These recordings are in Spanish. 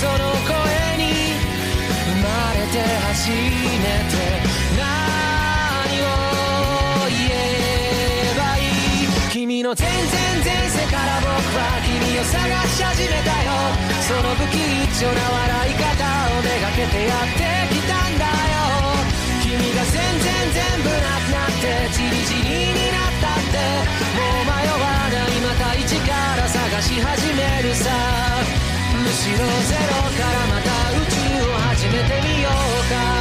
その声に生まれて初めて何を言えばいい君の全然前世から僕は君を探し始めたよ。その不吉祥な笑い方をめがけてやってきたんだよ。君が全然全部なくなってチリチリになったって。もう迷わないまた一から探し始めるさ。ゼロからまた宇宙を始めてみようか。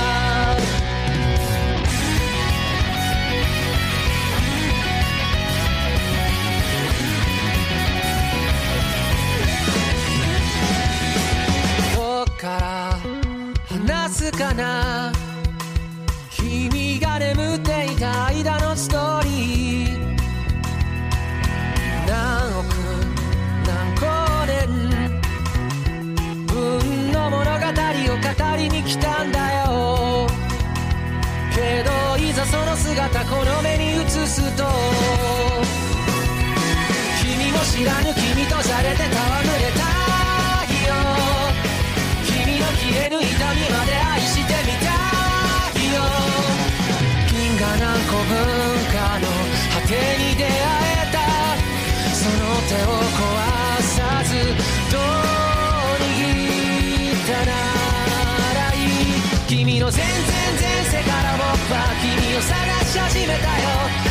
何個分かの果てに出会えたその手を壊さずどう握ったならいい君の全然前世から僕は君を探し始めたよ。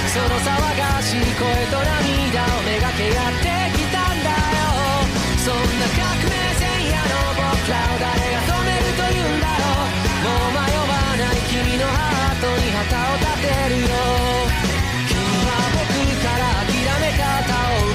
その騒がしい声と涙をめがけやってきたんだよ。そんな革命前夜の僕らを誰君のハートに旗を立てるよ。君は僕から諦め方を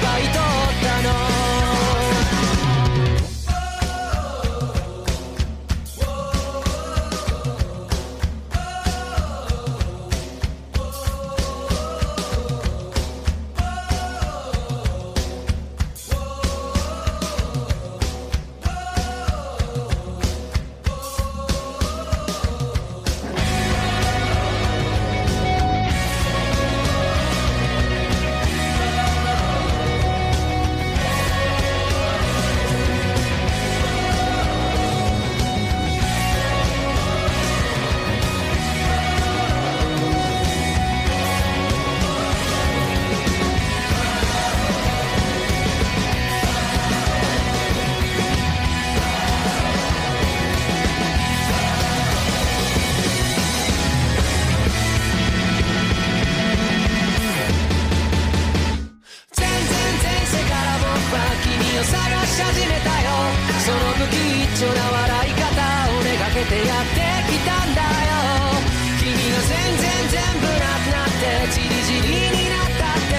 その不吉祥な笑い方をめがけてやってきたんだよ。君が全然全部なくなってチリチリになったって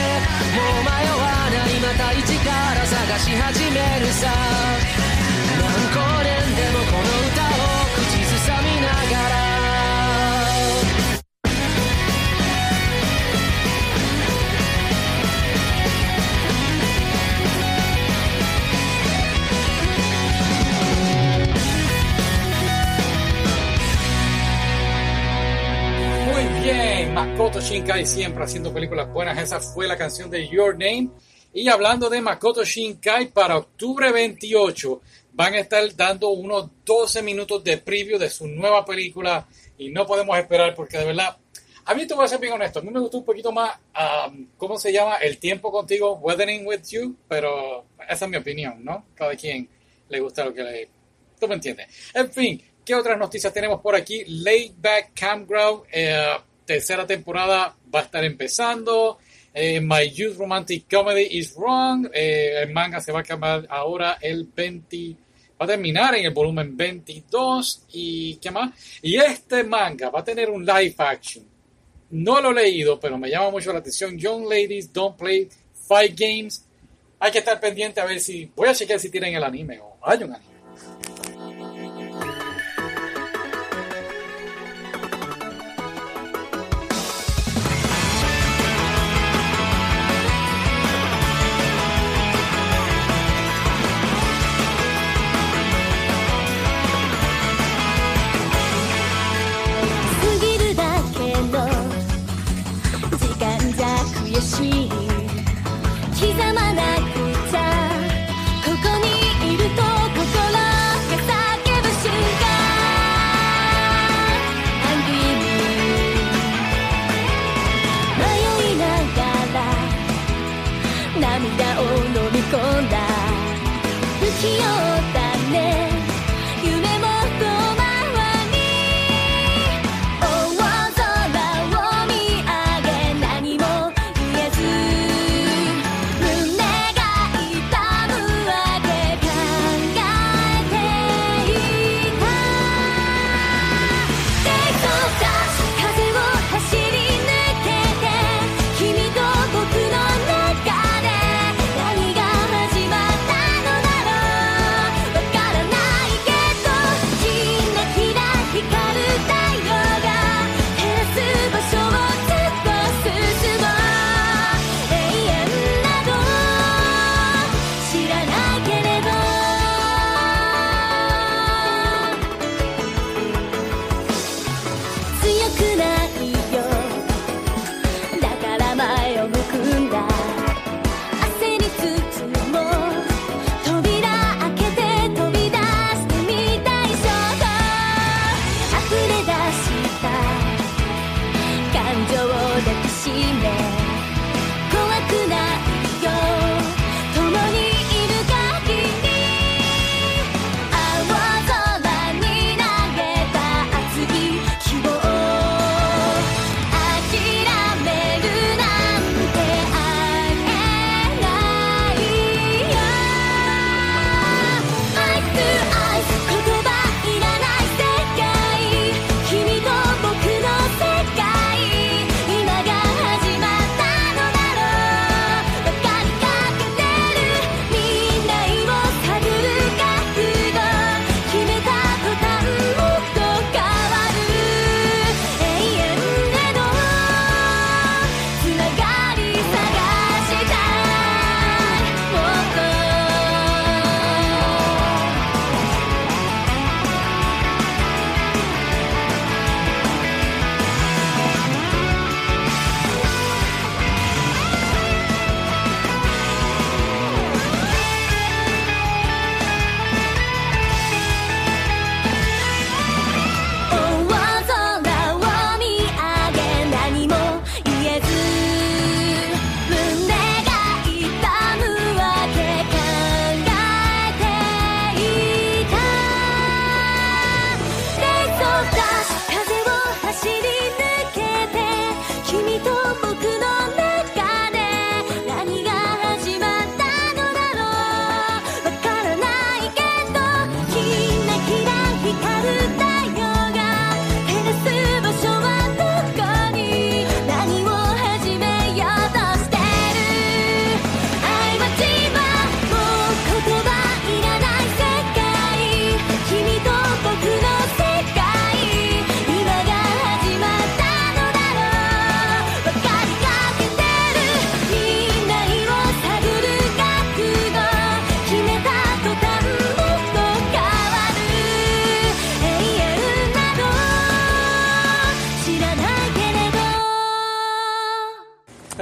もう迷わないまた一から探し始めるさ。Makoto Shinkai siempre haciendo películas buenas. Esa fue la canción de Your Name. Y hablando de Makoto Shinkai, para octubre 28 van a estar dando unos 12 minutos de preview de su nueva película y no podemos esperar porque de verdad, a mí te voy a ser bien honesto, a mí me gustó un poquito más, um, ¿cómo se llama? El tiempo contigo, Weathering with You, pero esa es mi opinión, ¿no? Cada quien le gusta lo que le... Tú me entiendes. En fin, ¿qué otras noticias tenemos por aquí? Laid Back Campground, eh, tercera temporada va a estar empezando. Eh, My Youth Romantic Comedy is Wrong. Eh, el manga se va a acabar ahora el 20. Va a terminar en el volumen 22. ¿Y qué más? Y este manga va a tener un live action. No lo he leído, pero me llama mucho la atención. Young Ladies Don't Play Fight Games. Hay que estar pendiente a ver si. Voy a chequear si tienen el anime o hay un anime. 不器用だね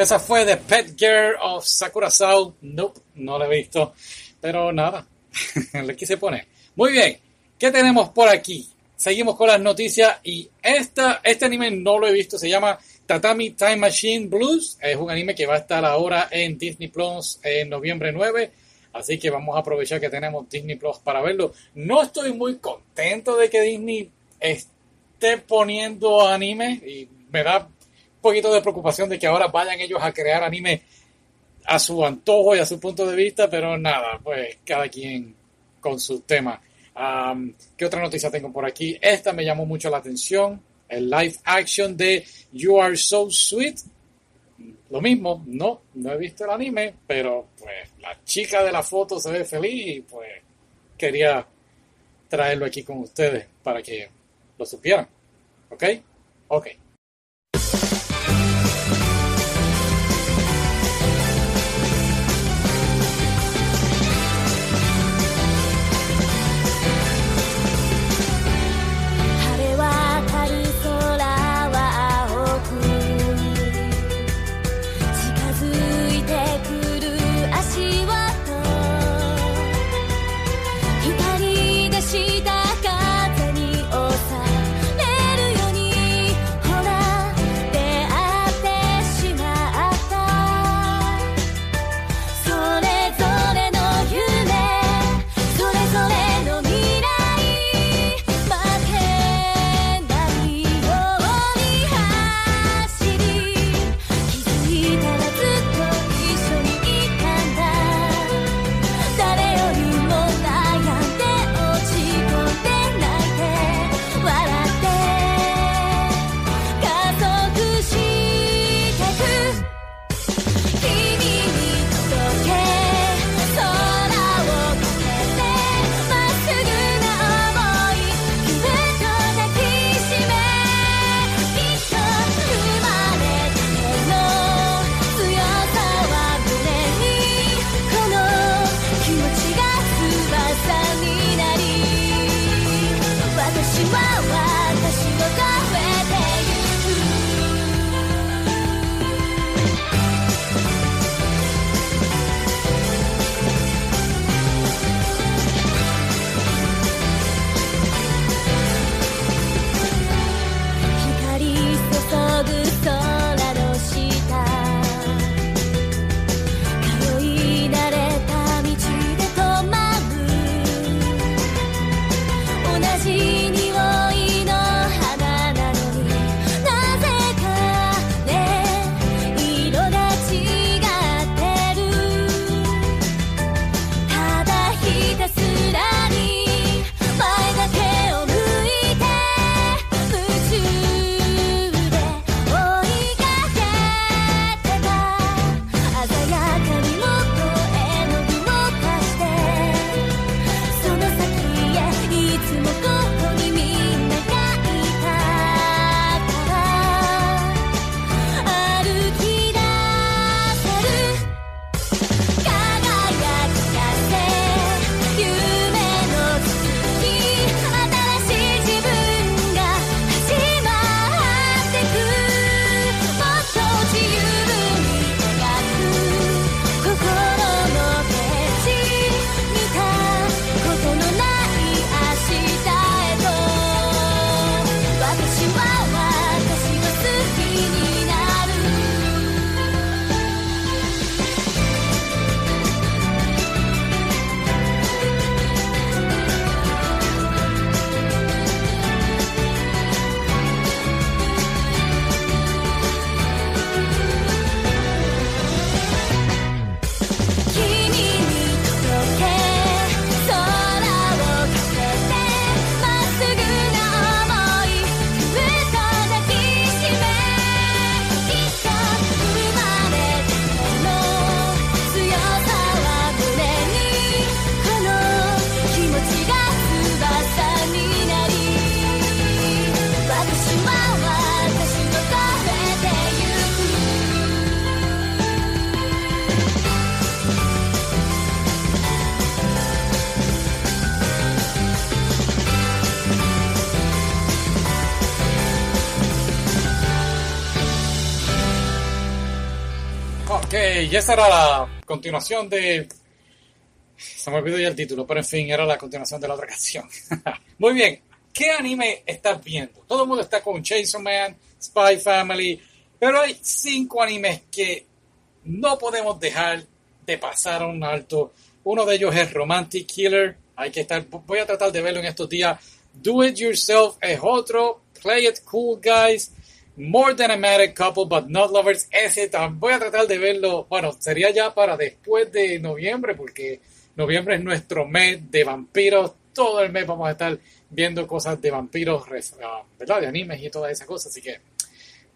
Esa fue The Pet Girl of Sakura Soul. Nope, no la he visto. Pero nada, le quise poner. Muy bien, ¿qué tenemos por aquí? Seguimos con las noticias y esta, este anime no lo he visto. Se llama Tatami Time Machine Blues. Es un anime que va a estar ahora en Disney Plus en noviembre 9. Así que vamos a aprovechar que tenemos Disney Plus para verlo. No estoy muy contento de que Disney esté poniendo anime y me da poquito de preocupación de que ahora vayan ellos a crear anime a su antojo y a su punto de vista, pero nada, pues cada quien con su tema. ¿Qué otra noticia tengo por aquí? Esta me llamó mucho la atención, el live action de You Are So Sweet. Lo mismo, no, no he visto el anime, pero pues la chica de la foto se ve feliz y pues quería traerlo aquí con ustedes para que lo supieran. ¿Ok? Ok. y esa era la continuación de. Se me olvidó ya el título, pero en fin, era la continuación de la otra canción. Muy bien, ¿qué anime estás viendo? Todo el mundo está con Chainsaw Man, Spy Family, pero hay cinco animes que no podemos dejar de pasar a un alto. Uno de ellos es Romantic Killer. Hay que estar, voy a tratar de verlo en estos días. Do It Yourself es otro. Play It Cool Guys More Than a Married Couple But Not Lovers. Ese voy a tratar de verlo. Bueno, sería ya para después de noviembre, porque noviembre es nuestro mes de vampiros. Todo el mes vamos a estar viendo cosas de vampiros, ah, ¿verdad? De animes y todas esas cosas. Así que,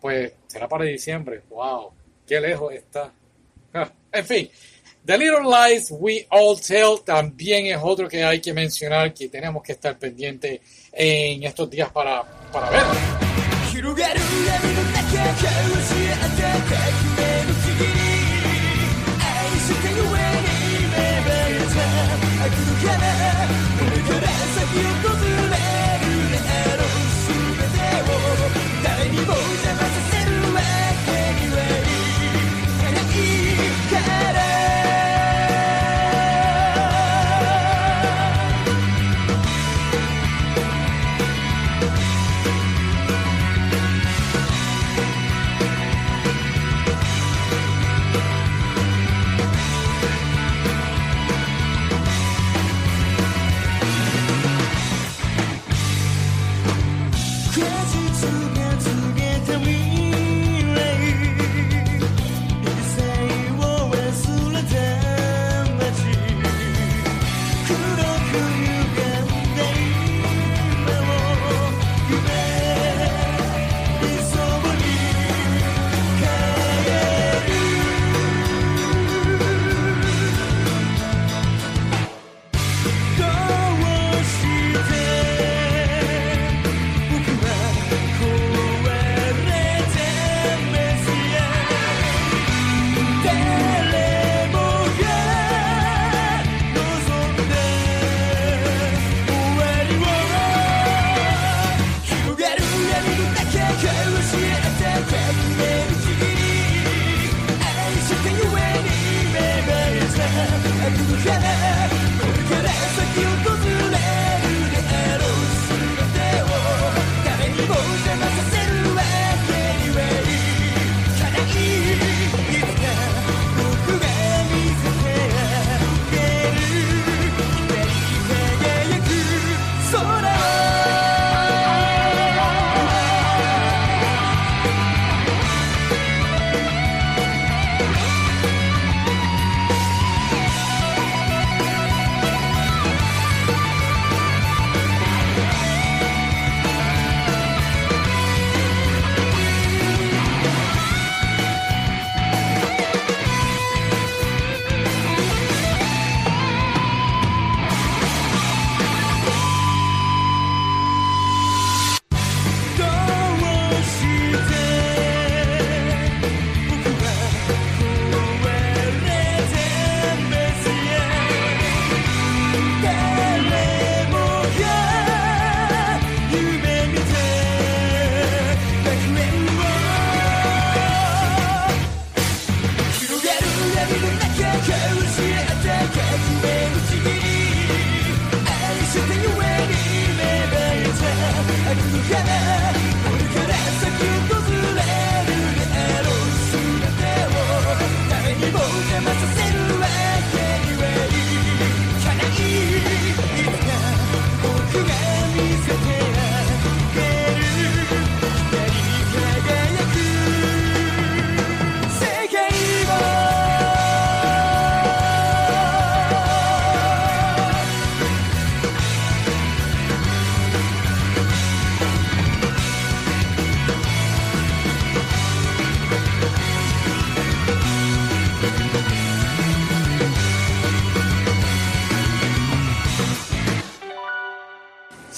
pues, será para diciembre. ¡Wow! ¡Qué lejos está! en fin. The Little Lies We All Tell también es otro que hay que mencionar, que tenemos que estar pendiente en estos días para, para verlo. 広がる。闇の中交わし合った革命の次に愛したゆえに芽生えた悪のからこれから先を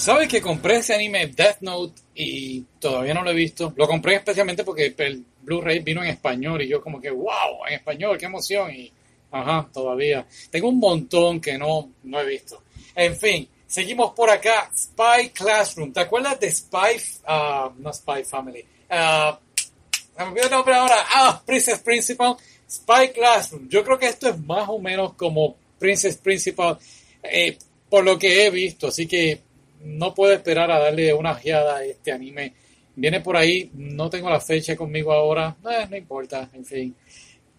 ¿Sabes que compré ese anime Death Note y todavía no lo he visto? Lo compré especialmente porque el Blu-ray vino en español y yo como que, wow, en español, qué emoción. Y, ajá, todavía. Tengo un montón que no, no he visto. En fin, seguimos por acá. Spy Classroom. ¿Te acuerdas de Spy, ah, no Spy Family? Se me olvidó el nombre ahora. Ah, Princess Principal. Spy Classroom. Yo creo que esto es más o menos como Princess Principal eh, por lo que he visto. Así que no puedo esperar a darle una ojeada a este anime. Viene por ahí. No tengo la fecha conmigo ahora. Eh, no importa. En fin.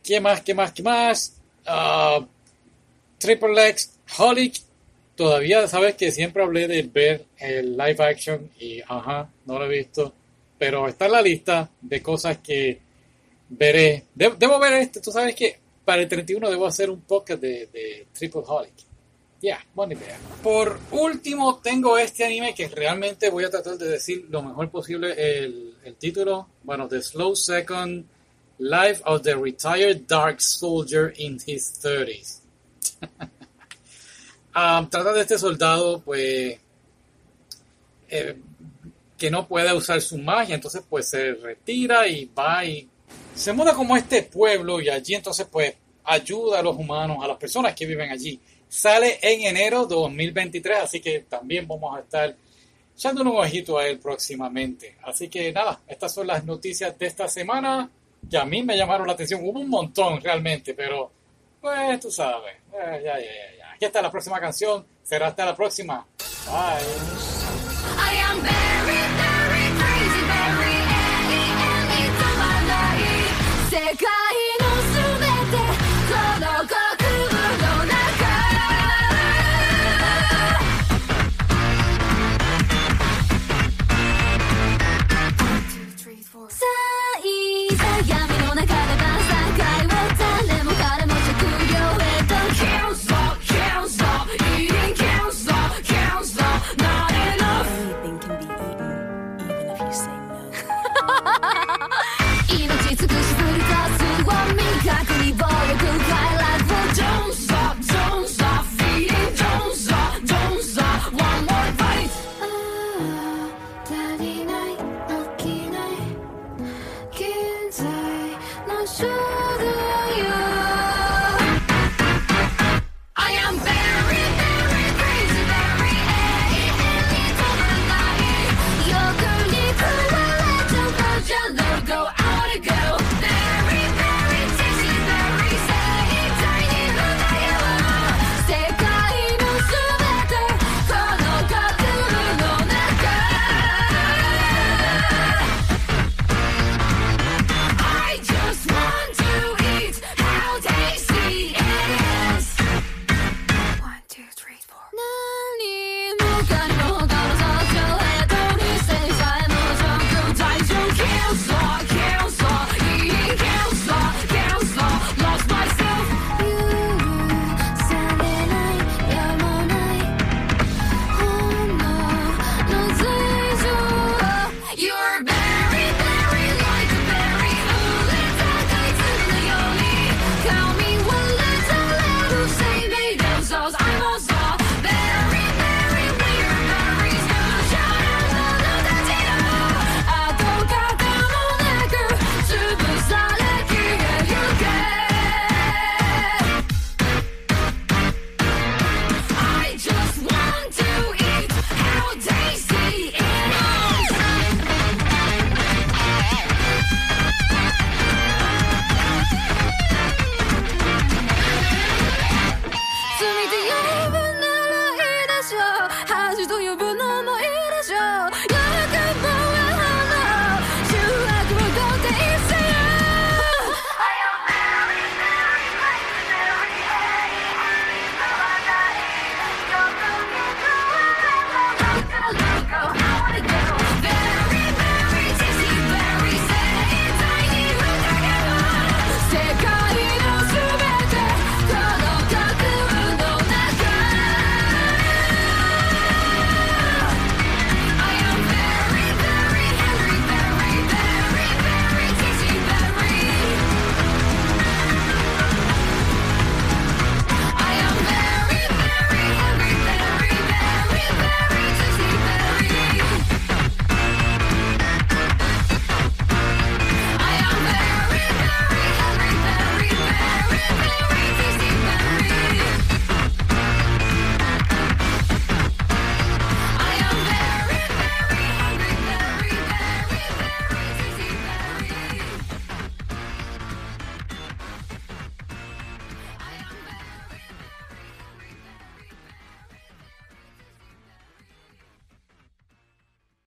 ¿Qué más? ¿Qué más? ¿Qué más? Ah, Triple X. Holic. Todavía sabes que siempre hablé de ver el live action y ajá, no lo he visto. Pero está en la lista de cosas que veré. De- debo ver este. Tú sabes que para el 31 debo hacer un podcast de, de Triple Holic. Ya, buena idea. Por último, tengo este anime que realmente voy a tratar de decir lo mejor posible el, el título. Bueno, The Slow Second Life of the Retired Dark Soldier in His 30s. Ah, trata de este soldado, pues, eh, que no puede usar su magia, entonces pues se retira y va y se muda como a este pueblo y allí entonces pues ayuda a los humanos, a las personas que viven allí. Sale en enero 2023, así que también vamos a estar echándole un ojito a él próximamente. Así que nada, estas son las noticias de esta semana que a mí me llamaron la atención. Hubo un montón realmente, pero pues tú sabes. Eh, ya, ya, ya. Aquí está la próxima canción. Será hasta la próxima. Bye.